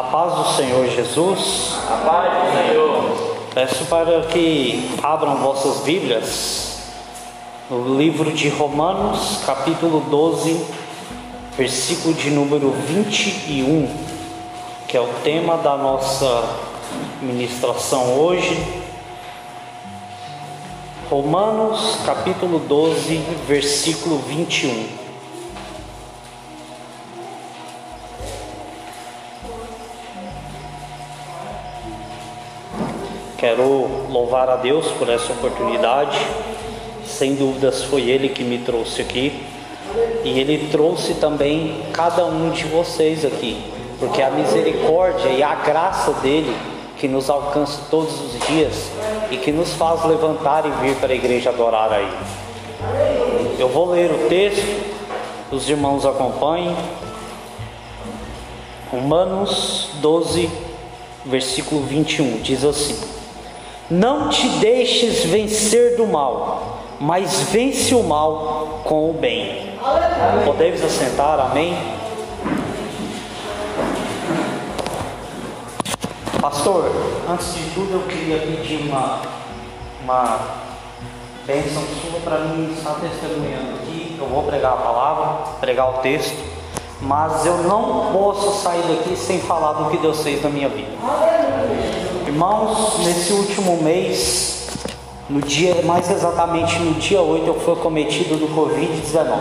A paz do Senhor Jesus. A paz do Senhor. Peço para que abram vossas Bíblias no livro de Romanos, capítulo 12, versículo de número 21, que é o tema da nossa ministração hoje. Romanos, capítulo 12, versículo 21. Quero louvar a Deus por essa oportunidade. Sem dúvidas foi Ele que me trouxe aqui. E Ele trouxe também cada um de vocês aqui. Porque a misericórdia e a graça dele que nos alcança todos os dias e que nos faz levantar e vir para a igreja adorar a Ele. Eu vou ler o texto, os irmãos acompanhem. Romanos 12, versículo 21 diz assim: não te deixes vencer do mal, mas vence o mal com o bem. Podemos assentar, amém? Pastor, antes de tudo eu queria pedir uma, uma bênção sua para mim estar testemunhando aqui. Eu vou pregar a palavra, pregar o texto, mas eu não posso sair daqui sem falar do que Deus fez na minha vida. Irmãos, nesse último mês, no dia, mais exatamente no dia 8, eu fui cometido do Covid-19.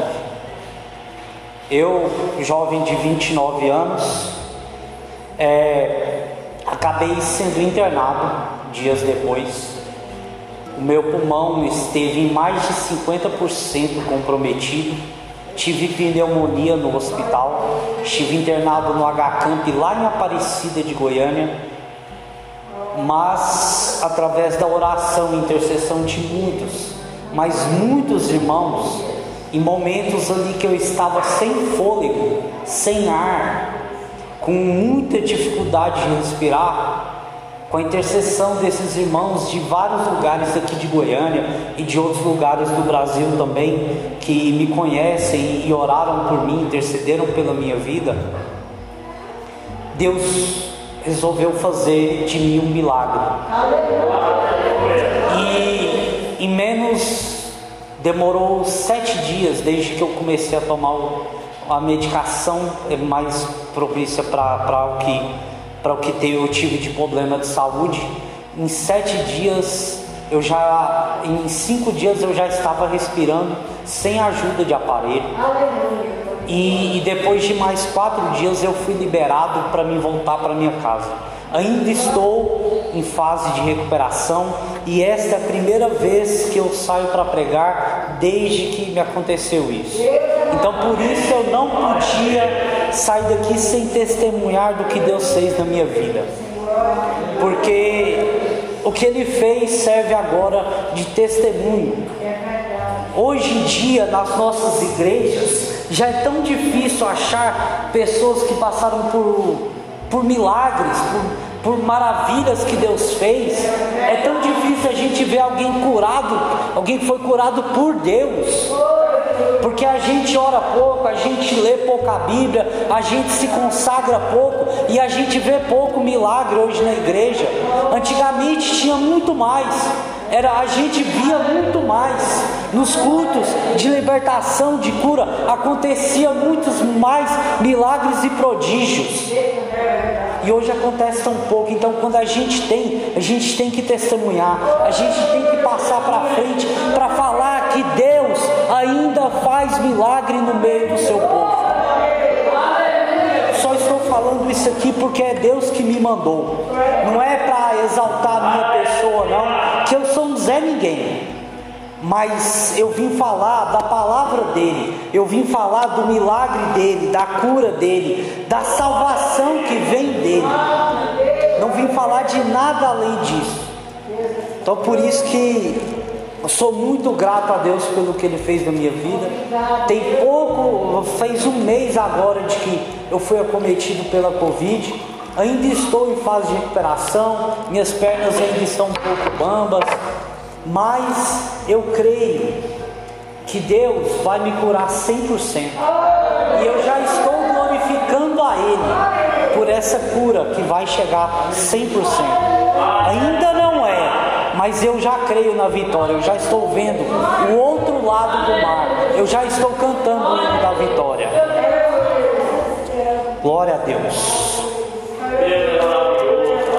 Eu, jovem de 29 anos, é, acabei sendo internado dias depois. O meu pulmão esteve em mais de 50% comprometido. Tive pneumonia no hospital. Estive internado no H-Camp lá em Aparecida de Goiânia mas através da oração e intercessão de muitos, mas muitos irmãos, em momentos ali que eu estava sem fôlego, sem ar, com muita dificuldade de respirar, com a intercessão desses irmãos de vários lugares aqui de Goiânia e de outros lugares do Brasil também, que me conhecem e oraram por mim, intercederam pela minha vida, Deus resolveu fazer de mim um milagre. E em menos demorou sete dias desde que eu comecei a tomar a medicação mais propícia para o que para o que eu tive de problema de saúde. Em sete dias eu já, em cinco dias eu já estava respirando sem ajuda de aparelho. E, e depois de mais quatro dias eu fui liberado para me voltar para minha casa. Ainda estou em fase de recuperação e esta é a primeira vez que eu saio para pregar desde que me aconteceu isso. Então por isso eu não podia sair daqui sem testemunhar do que Deus fez na minha vida. Porque o que ele fez serve agora de testemunho. Hoje em dia, nas nossas igrejas, já é tão difícil achar pessoas que passaram por, por milagres, por, por maravilhas que Deus fez. É tão difícil a gente ver alguém curado, alguém que foi curado por Deus. Porque a gente ora pouco, a gente lê pouca Bíblia, a gente se consagra pouco e a gente vê pouco milagre hoje na igreja. Antigamente tinha muito mais era a gente via muito mais nos cultos de libertação, de cura, acontecia muitos mais milagres e prodígios. E hoje acontece tão pouco. Então, quando a gente tem, a gente tem que testemunhar, a gente tem que passar para frente para falar que Deus ainda faz milagre no meio do seu povo. Falando isso aqui porque é Deus que me mandou. Não é para exaltar a minha pessoa, não. Que eu sou um Zé Ninguém mas eu vim falar da palavra dele, eu vim falar do milagre dele, da cura dele, da salvação que vem dele. Não vim falar de nada além disso. Então por isso que eu sou muito grato a Deus pelo que Ele fez na minha vida. Tem pouco, fez um mês agora de que eu fui acometido pela Covid. Ainda estou em fase de recuperação, minhas pernas ainda estão um pouco bambas, mas eu creio que Deus vai me curar 100%. E eu já estou glorificando a Ele por essa cura que vai chegar 100%. Ainda não é, mas eu já creio na vitória. Eu já estou vendo o outro lado do mar. Eu já estou cantando o hino da vitória. Glória a Deus.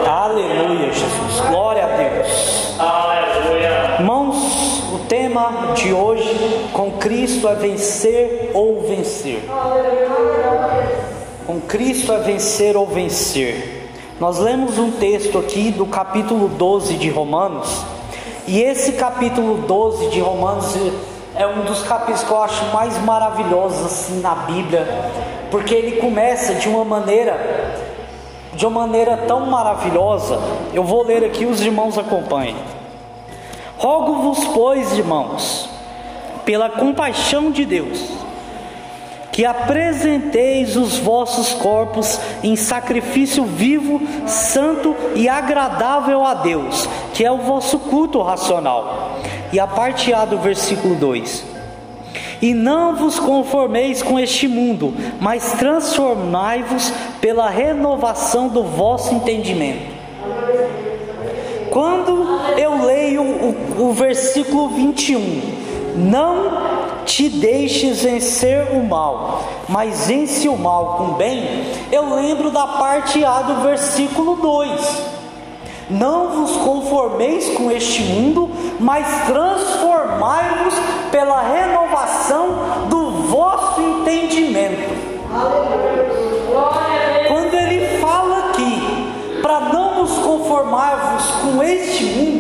Aleluia, Jesus. Glória a Deus. Irmãos, o tema de hoje com Cristo é vencer ou vencer. Com Cristo é vencer ou vencer. Nós lemos um texto aqui do capítulo 12 de Romanos, e esse capítulo 12 de Romanos é um dos capítulos que eu acho mais maravilhosos assim na Bíblia, porque ele começa de uma maneira de uma maneira tão maravilhosa. Eu vou ler aqui, os irmãos acompanhem. Rogo-vos, pois, irmãos, pela compaixão de Deus, que apresenteis os vossos corpos em sacrifício vivo, santo e agradável a Deus, que é o vosso culto racional. E a parte A do versículo 2: E não vos conformeis com este mundo, mas transformai-vos pela renovação do vosso entendimento. Quando eu leio o, o versículo 21, não te deixes vencer o mal, mas vence o mal com bem, eu lembro da parte A do versículo 2 não vos conformeis com este mundo, mas transformai-vos pela renovação do vosso entendimento. Quando ele fala aqui, para não nos conformarmos com este mundo,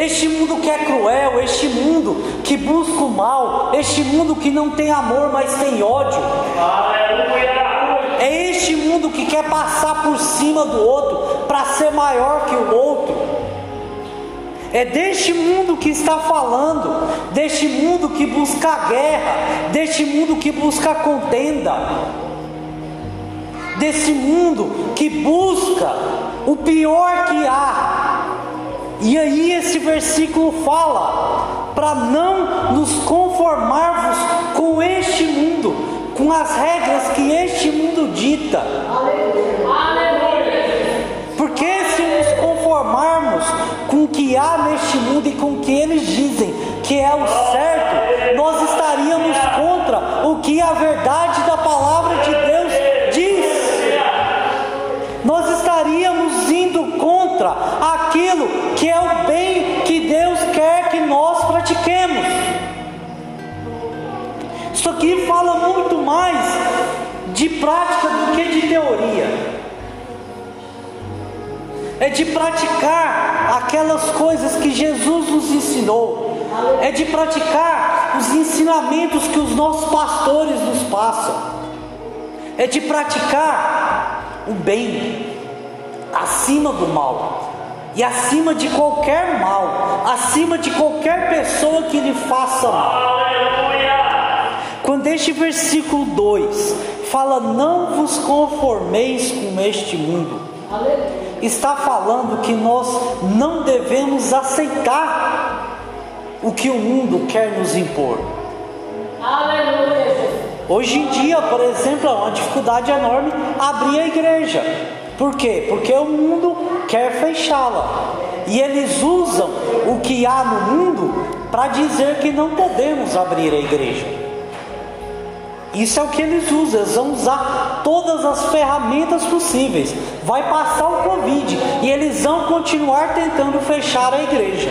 este mundo que é cruel, este mundo que busca o mal, este mundo que não tem amor, mas tem ódio. É este mundo que quer passar por cima do outro para ser maior que o outro. É deste mundo que está falando, deste mundo que busca guerra, deste mundo que busca contenda, desse mundo que busca o pior que há. E aí esse versículo fala para não nos conformarmos com este mundo, com as regras que este mundo dita. Porque se nos conformarmos com o que há neste mundo e com o que eles dizem que é o certo, nós estaríamos contra o que a verdade da palavra de Deus aquilo que é o bem que Deus quer que nós pratiquemos. Isso aqui fala muito mais de prática do que de teoria. É de praticar aquelas coisas que Jesus nos ensinou. É de praticar os ensinamentos que os nossos pastores nos passam. É de praticar o bem acima do mal e acima de qualquer mal, acima de qualquer pessoa que lhe faça mal. Quando este versículo 2 fala: Não vos conformeis com este mundo, está falando que nós não devemos aceitar o que o mundo quer nos impor. Hoje em dia, por exemplo, é uma dificuldade enorme abrir a igreja. Por quê? Porque o mundo quer fechá-la. E eles usam o que há no mundo para dizer que não podemos abrir a igreja. Isso é o que eles usam, eles vão usar todas as ferramentas possíveis. Vai passar o Covid e eles vão continuar tentando fechar a igreja.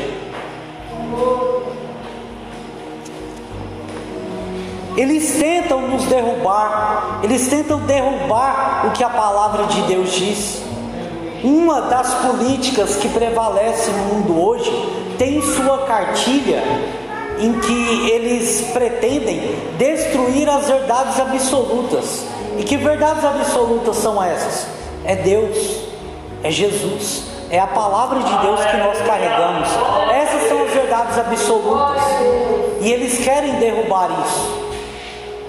Eles tentam nos derrubar, eles tentam derrubar o que a palavra de Deus diz. Uma das políticas que prevalece no mundo hoje tem sua cartilha em que eles pretendem destruir as verdades absolutas. E que verdades absolutas são essas? É Deus, é Jesus, é a palavra de Deus que nós carregamos. Essas são as verdades absolutas. E eles querem derrubar isso.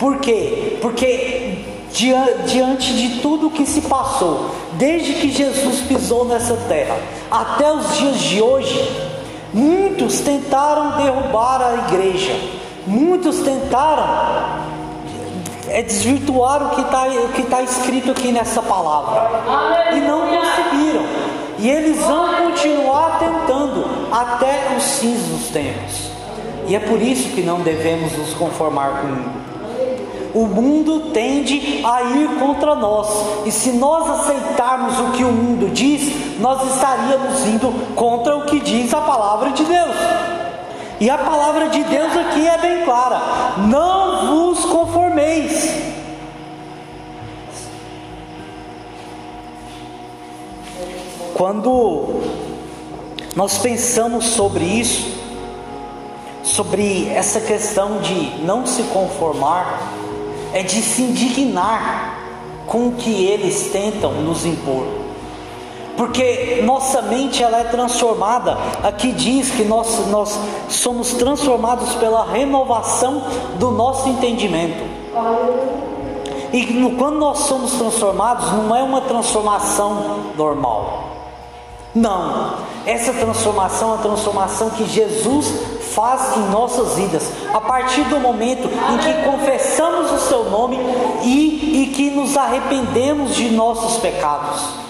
Por quê? Porque diante de tudo que se passou, desde que Jesus pisou nessa terra até os dias de hoje, Muitos tentaram derrubar a igreja, muitos tentaram é desvirtuar o que está tá escrito aqui nessa palavra. E não conseguiram. E eles vão continuar tentando até os fins dos tempos. E é por isso que não devemos nos conformar com o mundo. Tende a ir contra nós, e se nós aceitarmos o que o mundo diz, nós estaríamos indo contra o que diz a palavra de Deus. E a palavra de Deus aqui é bem clara: não vos conformeis. Quando nós pensamos sobre isso, sobre essa questão de não se conformar, é de se indignar com o que eles tentam nos impor. Porque nossa mente ela é transformada, aqui diz que nós, nós somos transformados pela renovação do nosso entendimento. E quando nós somos transformados, não é uma transformação normal. Não, essa transformação é uma transformação que Jesus faz em nossas vidas, a partir do momento em que confessamos o Seu nome e, e que nos arrependemos de nossos pecados.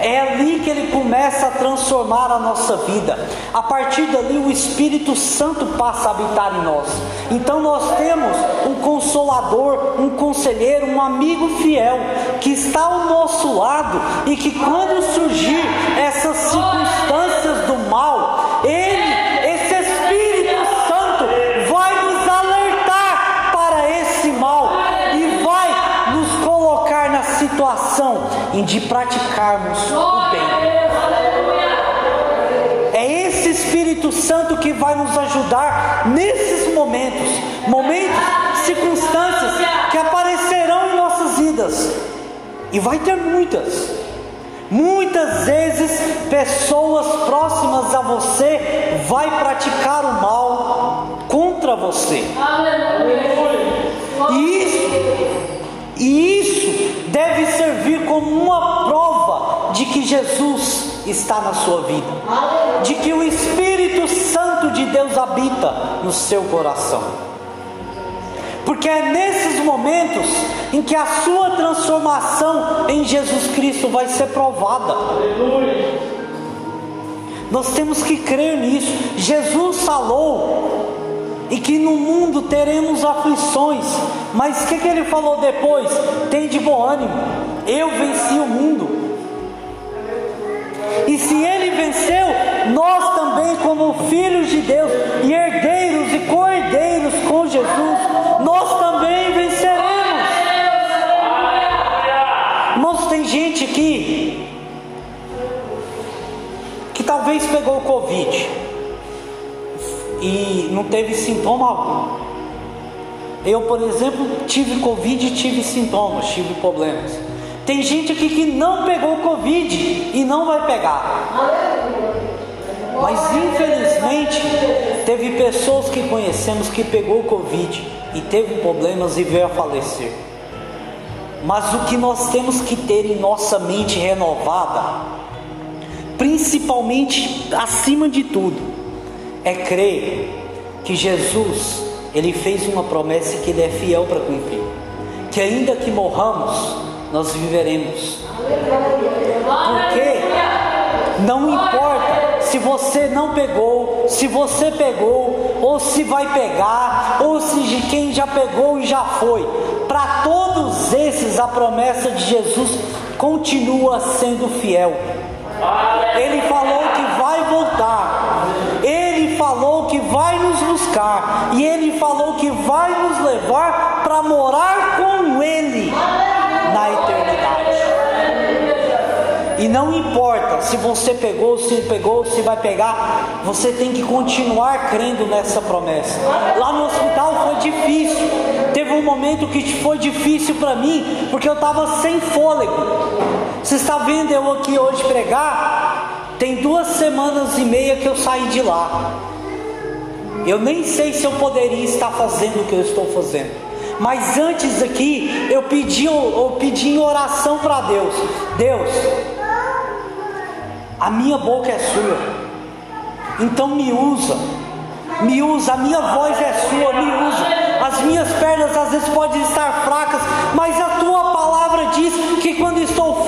É ali que ele começa a transformar a nossa vida. A partir dali, o Espírito Santo passa a habitar em nós. Então, nós temos um consolador, um conselheiro, um amigo fiel que está ao nosso lado e que, quando surgir essas circunstâncias do mal, situação em de praticarmos o bem. É esse Espírito Santo que vai nos ajudar nesses momentos, momentos, circunstâncias que aparecerão em nossas vidas. E vai ter muitas. Muitas vezes pessoas próximas a você vai praticar o mal contra você. E isso e isso deve servir como uma prova de que Jesus está na sua vida, de que o Espírito Santo de Deus habita no seu coração. Porque é nesses momentos em que a sua transformação em Jesus Cristo vai ser provada. Nós temos que crer nisso. Jesus falou e que no mundo teremos aflições, mas o que, que ele falou depois? Tem de bom ânimo, eu venci o mundo. E se ele venceu, nós também, como filhos de Deus, e herdeiros e cordeiros com Jesus, nós também venceremos. Irmãos, tem gente aqui que talvez pegou o Covid e não teve sintoma algum. Eu, por exemplo, tive Covid e tive sintomas, tive problemas. Tem gente aqui que não pegou Covid e não vai pegar. Mas infelizmente teve pessoas que conhecemos que pegou Covid e teve problemas e veio a falecer. Mas o que nós temos que ter em nossa mente renovada, principalmente acima de tudo, é crer que Jesus, ele fez uma promessa que ele é fiel para cumprir. Que ainda que morramos, nós viveremos. Porque não importa se você não pegou, se você pegou, ou se vai pegar, ou se de quem já pegou e já foi. Para todos esses, a promessa de Jesus continua sendo fiel. Ele falou que vai voltar. Vai nos buscar. E ele falou que vai nos levar para morar com Ele na eternidade. E não importa se você pegou, se pegou, se vai pegar, você tem que continuar crendo nessa promessa. Lá no hospital foi difícil. Teve um momento que foi difícil para mim, porque eu estava sem fôlego. Você está vendo eu aqui hoje pregar? Tem duas semanas e meia que eu saí de lá. Eu nem sei se eu poderia estar fazendo o que eu estou fazendo. Mas antes aqui, eu pedi, eu pedi em oração para Deus: Deus, a minha boca é sua, então me usa, me usa, a minha voz é sua, me usa. As minhas pernas às vezes podem estar fracas, mas a tua palavra diz que quando estou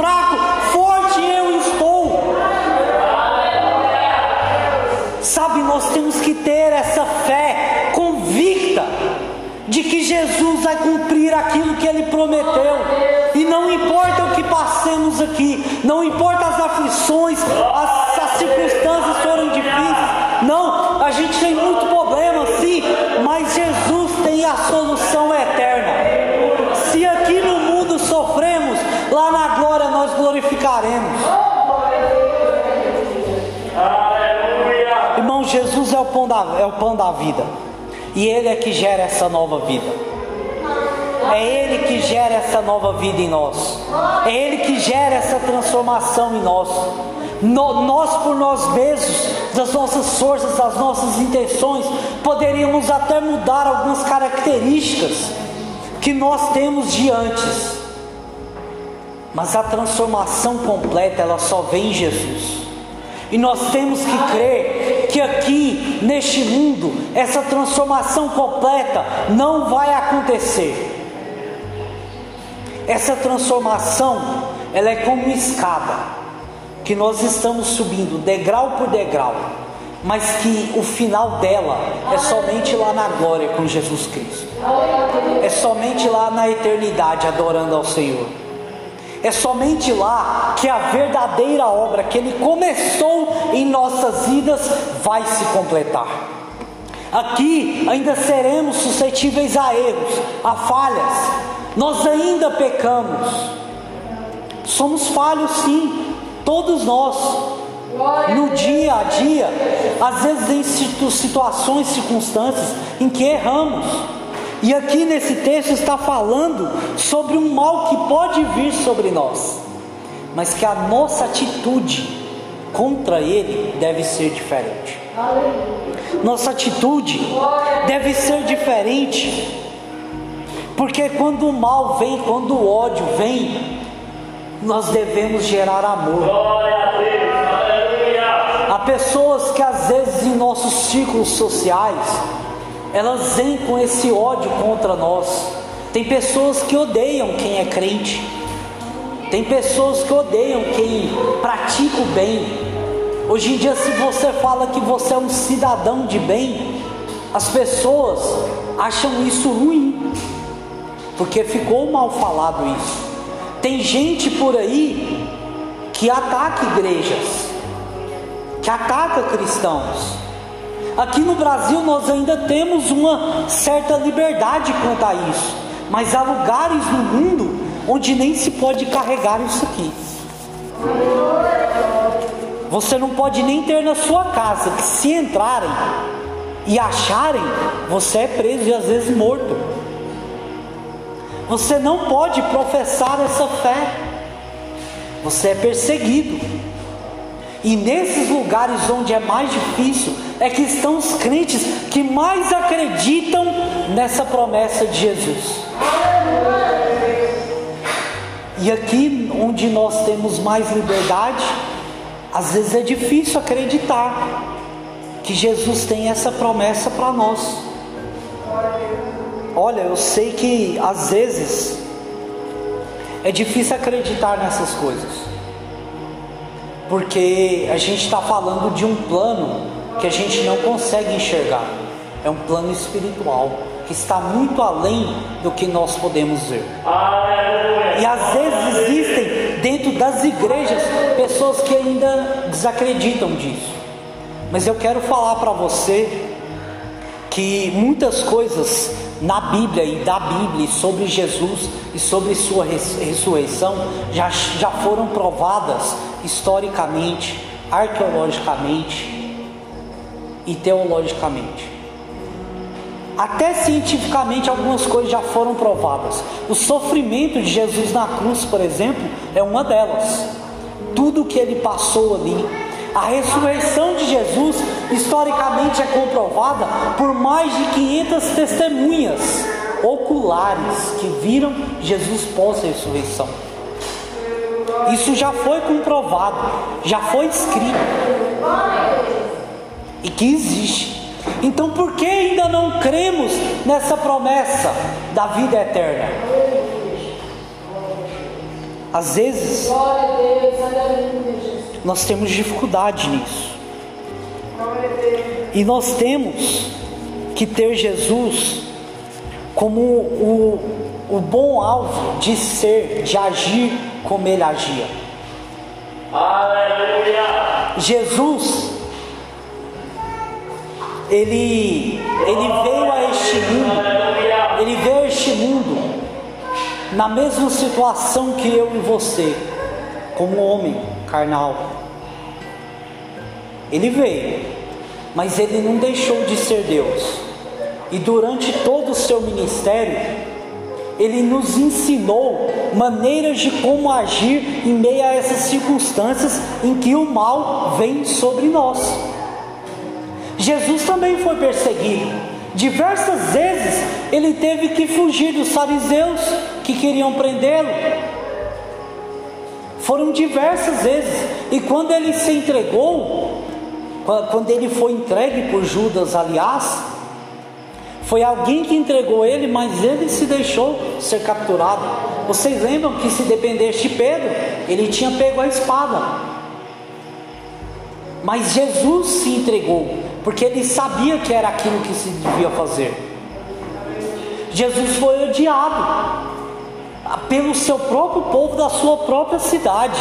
cumprir aquilo que ele prometeu. E não importa o que passemos aqui, não importa as aflições, as, as circunstâncias forem difíceis, não, a gente tem muito problema sim, mas Jesus tem a solução eterna. Se aqui no mundo sofremos, lá na glória nós glorificaremos. Irmão, Jesus é o pão da, é o pão da vida. E Ele é que gera essa nova vida. É Ele que gera essa nova vida em nós. É Ele que gera essa transformação em nós. No, nós por nós mesmos, das nossas forças, das nossas intenções, poderíamos até mudar algumas características que nós temos de antes. Mas a transformação completa, ela só vem em Jesus. E nós temos que crer que aqui neste mundo essa transformação completa não vai acontecer. Essa transformação, ela é como uma escada que nós estamos subindo degrau por degrau, mas que o final dela é somente lá na glória com Jesus Cristo. É somente lá na eternidade adorando ao Senhor. É somente lá que a verdadeira obra que Ele começou em nossas vidas vai se completar. Aqui ainda seremos suscetíveis a erros, a falhas. Nós ainda pecamos. Somos falhos, sim, todos nós. No dia a dia, às vezes em situações, circunstâncias em que erramos. E aqui nesse texto está falando sobre um mal que pode vir sobre nós, mas que a nossa atitude contra ele deve ser diferente. Nossa atitude deve ser diferente, porque quando o mal vem, quando o ódio vem, nós devemos gerar amor. Há pessoas que às vezes em nossos círculos sociais, elas vêm com esse ódio contra nós. Tem pessoas que odeiam quem é crente, tem pessoas que odeiam quem pratica o bem. Hoje em dia, se você fala que você é um cidadão de bem, as pessoas acham isso ruim, porque ficou mal falado isso. Tem gente por aí que ataca igrejas, que ataca cristãos. Aqui no Brasil nós ainda temos uma certa liberdade quanto a isso, mas há lugares no mundo onde nem se pode carregar isso aqui. Você não pode nem ter na sua casa, que se entrarem e acharem, você é preso e às vezes morto. Você não pode professar essa fé. Você é perseguido. E nesses lugares onde é mais difícil, é que estão os crentes que mais acreditam nessa promessa de Jesus. E aqui onde nós temos mais liberdade, às vezes é difícil acreditar que Jesus tem essa promessa para nós. Olha, eu sei que às vezes é difícil acreditar nessas coisas porque a gente está falando de um plano que a gente não consegue enxergar. É um plano espiritual que está muito além do que nós podemos ver. E às vezes existem dentro das igrejas pessoas que ainda desacreditam disso. Mas eu quero falar para você que muitas coisas na Bíblia e da Bíblia sobre Jesus e sobre sua ressurreição já, já foram provadas historicamente, arqueologicamente e teologicamente. Até cientificamente algumas coisas já foram provadas. O sofrimento de Jesus na cruz, por exemplo, é uma delas. Tudo que ele passou ali, a ressurreição de Jesus, historicamente é comprovada por mais de 500 testemunhas oculares que viram Jesus pós-ressurreição. Isso já foi comprovado, já foi escrito e que existe. Então, por que ainda não cremos nessa promessa da vida eterna. Às vezes, nós temos dificuldade nisso. E nós temos que ter Jesus como o, o bom alvo de ser, de agir como ele agia. Aleluia! Jesus, ele, ele veio a este mundo, ele veio a este mundo na mesma situação que eu e você, como homem carnal. Ele veio, mas ele não deixou de ser Deus. E durante todo o seu ministério, ele nos ensinou maneiras de como agir em meio a essas circunstâncias em que o mal vem sobre nós. Jesus também foi perseguido. Diversas vezes ele teve que fugir dos fariseus que queriam prendê-lo. Foram diversas vezes. E quando ele se entregou, quando ele foi entregue por Judas, aliás, foi alguém que entregou ele, mas ele se deixou ser capturado. Vocês lembram que se dependesse de Pedro, ele tinha pego a espada. Mas Jesus se entregou, porque ele sabia que era aquilo que se devia fazer. Jesus foi odiado pelo seu próprio povo da sua própria cidade.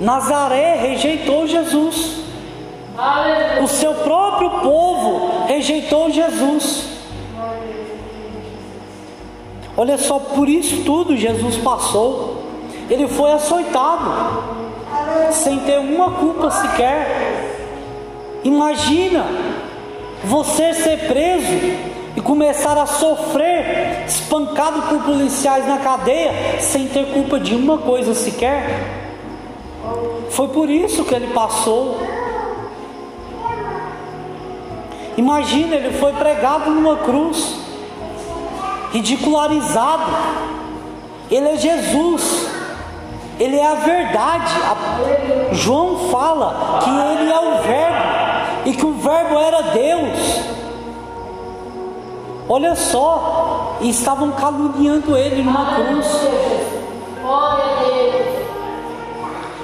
Nazaré rejeitou Jesus. O seu próprio povo rejeitou Jesus. Olha só, por isso tudo Jesus passou. Ele foi açoitado, sem ter uma culpa sequer. Imagina você ser preso e começar a sofrer, espancado por policiais na cadeia, sem ter culpa de uma coisa sequer. Foi por isso que ele passou. Imagina, ele foi pregado numa cruz, ridicularizado. Ele é Jesus, ele é a verdade. A... João fala que ele é o Verbo e que o Verbo era Deus. Olha só, e estavam caluniando ele numa cruz.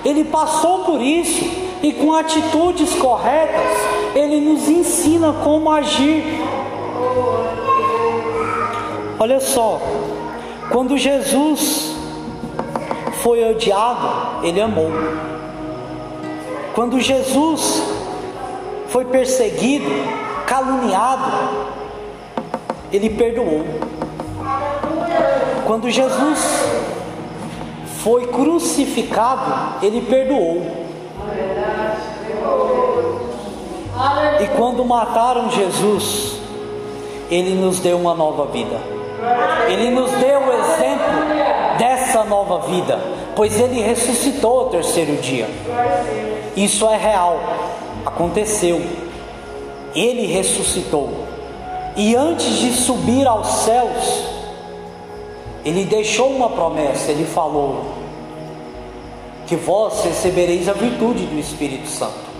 Ele passou por isso e com atitudes corretas, ele nos ensina como agir. Olha só, quando Jesus foi odiado, ele amou. Quando Jesus foi perseguido, caluniado, ele perdoou. Quando Jesus foi crucificado, ele perdoou. E quando mataram Jesus, ele nos deu uma nova vida. Ele nos deu o exemplo dessa nova vida, pois ele ressuscitou ao terceiro dia. Isso é real, aconteceu. Ele ressuscitou. E antes de subir aos céus, ele deixou uma promessa, ele falou: que vós recebereis a virtude do Espírito Santo.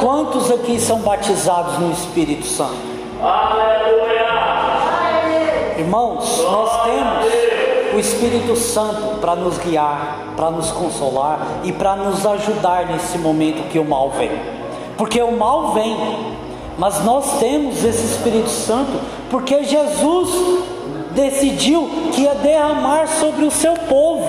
Quantos aqui são batizados no Espírito Santo? Aleluia! Irmãos, nós temos o Espírito Santo para nos guiar, para nos consolar e para nos ajudar nesse momento que o mal vem. Porque o mal vem, mas nós temos esse Espírito Santo porque Jesus decidiu que ia derramar sobre o seu povo.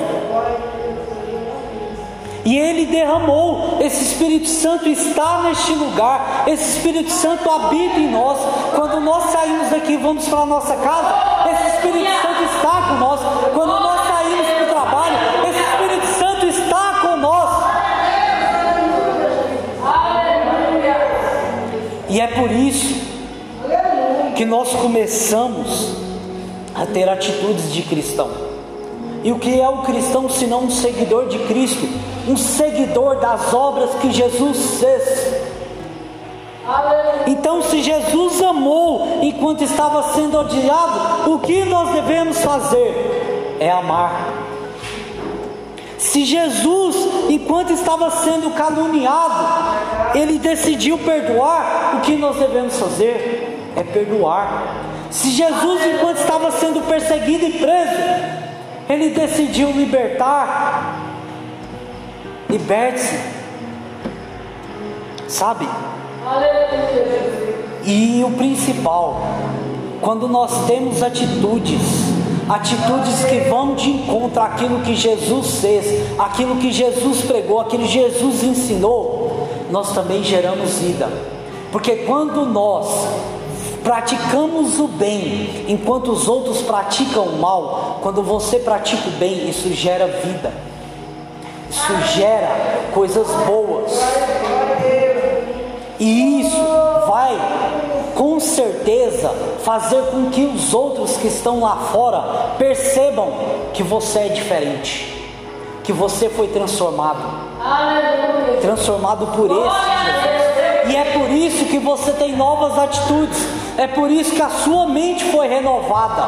E ele derramou, esse Espírito Santo está neste lugar, esse Espírito Santo habita em nós. Quando nós saímos daqui, vamos para a nossa casa, esse Espírito Santo está conosco. Quando nós saímos para o trabalho, esse Espírito Santo está conosco. E é por isso que nós começamos a ter atitudes de cristão. E o que é o cristão senão um seguidor de Cristo, um seguidor das obras que Jesus fez? Então, se Jesus amou enquanto estava sendo odiado, o que nós devemos fazer? É amar. Se Jesus, enquanto estava sendo caluniado, ele decidiu perdoar, o que nós devemos fazer? é perdoar. Se Jesus, enquanto estava sendo perseguido e preso, ele decidiu libertar, liberte-se, sabe? E o principal, quando nós temos atitudes, atitudes que vão de encontro àquilo que Jesus fez, aquilo que Jesus pregou, aquilo que Jesus ensinou, nós também geramos vida. Porque quando nós praticamos o bem, enquanto os outros praticam o mal, quando você pratica o bem, isso gera vida, isso gera coisas boas, e isso vai com certeza fazer com que os outros que estão lá fora percebam que você é diferente, que você foi transformado, transformado por esse. E é por isso que você tem novas atitudes, é por isso que a sua mente foi renovada.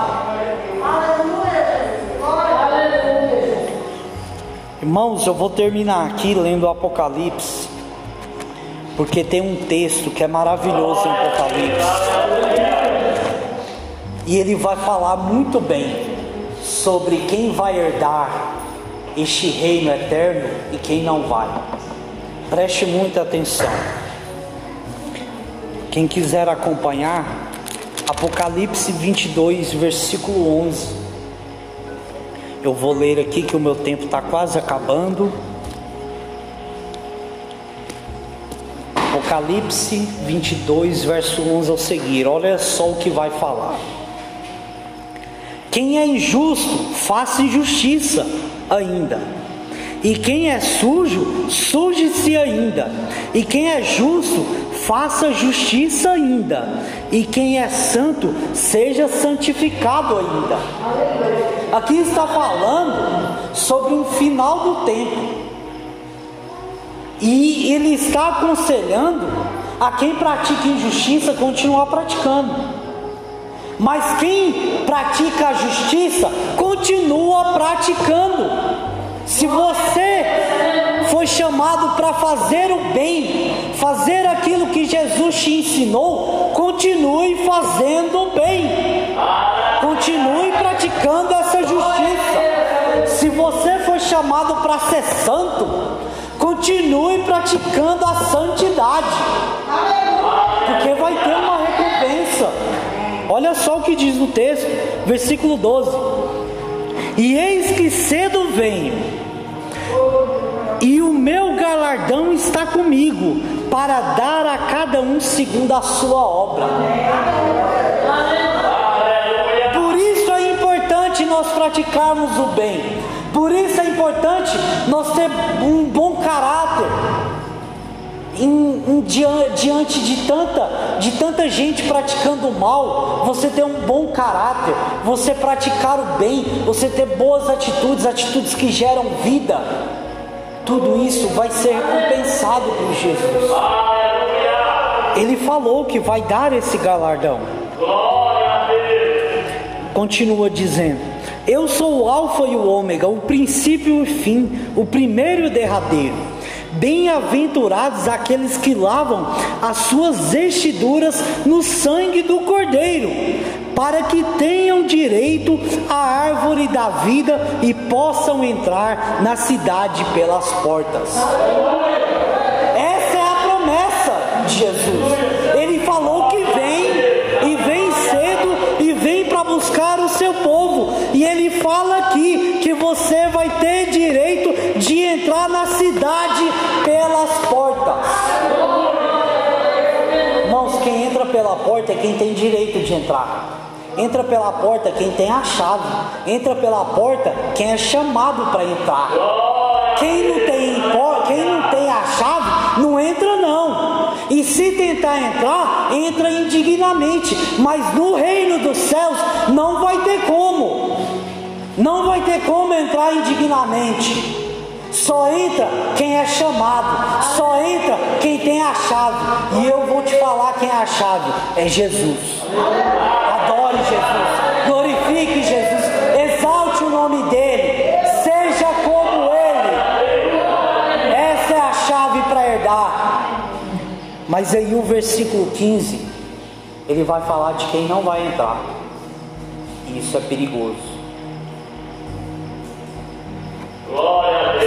Irmãos, eu vou terminar aqui lendo o Apocalipse, porque tem um texto que é maravilhoso em Apocalipse, e ele vai falar muito bem sobre quem vai herdar este reino eterno e quem não vai. Preste muita atenção. Quem quiser acompanhar, Apocalipse 22, versículo 11. Eu vou ler aqui que o meu tempo está quase acabando. Apocalipse 22, verso 11 ao seguir. Olha só o que vai falar. Quem é injusto, faça injustiça ainda. E quem é sujo, suje-se ainda. E quem é justo, faça justiça ainda. E quem é santo, seja santificado ainda. Aqui está falando sobre um final do tempo. E ele está aconselhando a quem pratica injustiça continuar praticando. Mas quem pratica a justiça continua praticando. Se você foi chamado para fazer o bem, fazer aquilo que Jesus te ensinou, continue fazendo o bem. Continue praticando essa justiça. Se você foi chamado para ser santo, continue praticando a santidade. Porque vai ter uma recompensa. Olha só o que diz no texto, versículo 12: E eis que cedo venho, e o meu galardão está comigo, para dar a cada um segundo a sua obra. Por isso é importante nós praticarmos o bem, por isso é importante nós ter um bom caráter. Em, em, diante de tanta, de tanta gente praticando o mal, você ter um bom caráter, você praticar o bem, você ter boas atitudes, atitudes que geram vida, tudo isso vai ser recompensado por Jesus. Ele falou que vai dar esse galardão. Continua dizendo: Eu sou o Alfa e o Ômega, o princípio e o fim, o primeiro e o derradeiro. Bem-aventurados aqueles que lavam as suas vestiduras no sangue do Cordeiro, para que tenham direito à árvore da vida e possam entrar na cidade pelas portas. Essa é a promessa de Jesus. Ele falou que vem e vem cedo e vem para buscar o seu povo. E ele fala aqui que você vai ter direito de entrar na cidade pelas portas. Irmãos, quem entra pela porta é quem tem direito de entrar. Entra pela porta quem tem a chave. Entra pela porta quem é chamado para entrar. Quem não tem quem não tem a chave não entra não. E se tentar entrar, entra indignamente. Mas no reino dos céus não vai ter como. Não vai ter como entrar indignamente. Só entra quem é chamado, só entra quem tem a chave. E eu vou te falar quem é a chave: é Jesus. Adore Jesus, glorifique Jesus, exalte o nome dele, seja como ele. Essa é a chave para herdar. Mas aí o versículo 15 ele vai falar de quem não vai entrar. E isso é perigoso.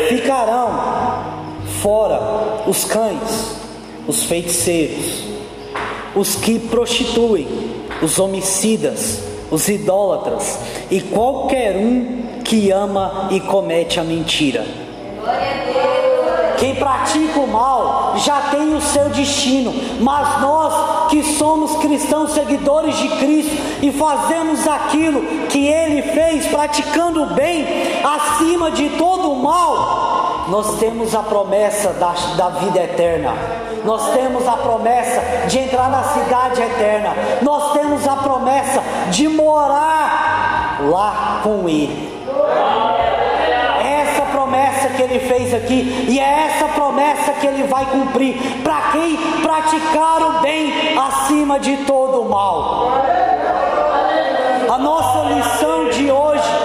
Ficarão fora os cães, os feiticeiros, os que prostituem, os homicidas, os idólatras e qualquer um que ama e comete a mentira. Quem pratica o mal já tem o seu destino, mas nós que somos cristãos seguidores de Cristo e fazemos aquilo que Ele fez, praticando o bem acima de todo o mal, nós temos a promessa da, da vida eterna, nós temos a promessa de entrar na cidade eterna, nós temos a promessa de morar lá com Ele essa promessa que ele fez aqui, e é essa promessa que ele vai cumprir. Para quem? Praticar o bem acima de todo o mal. A nossa lição de hoje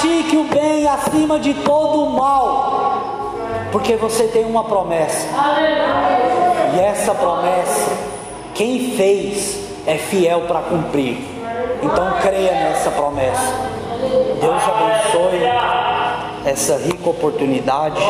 pratique o bem acima de todo o mal, porque você tem uma promessa, e essa promessa, quem fez é fiel para cumprir. Então creia nessa promessa. Deus abençoe essa rica oportunidade.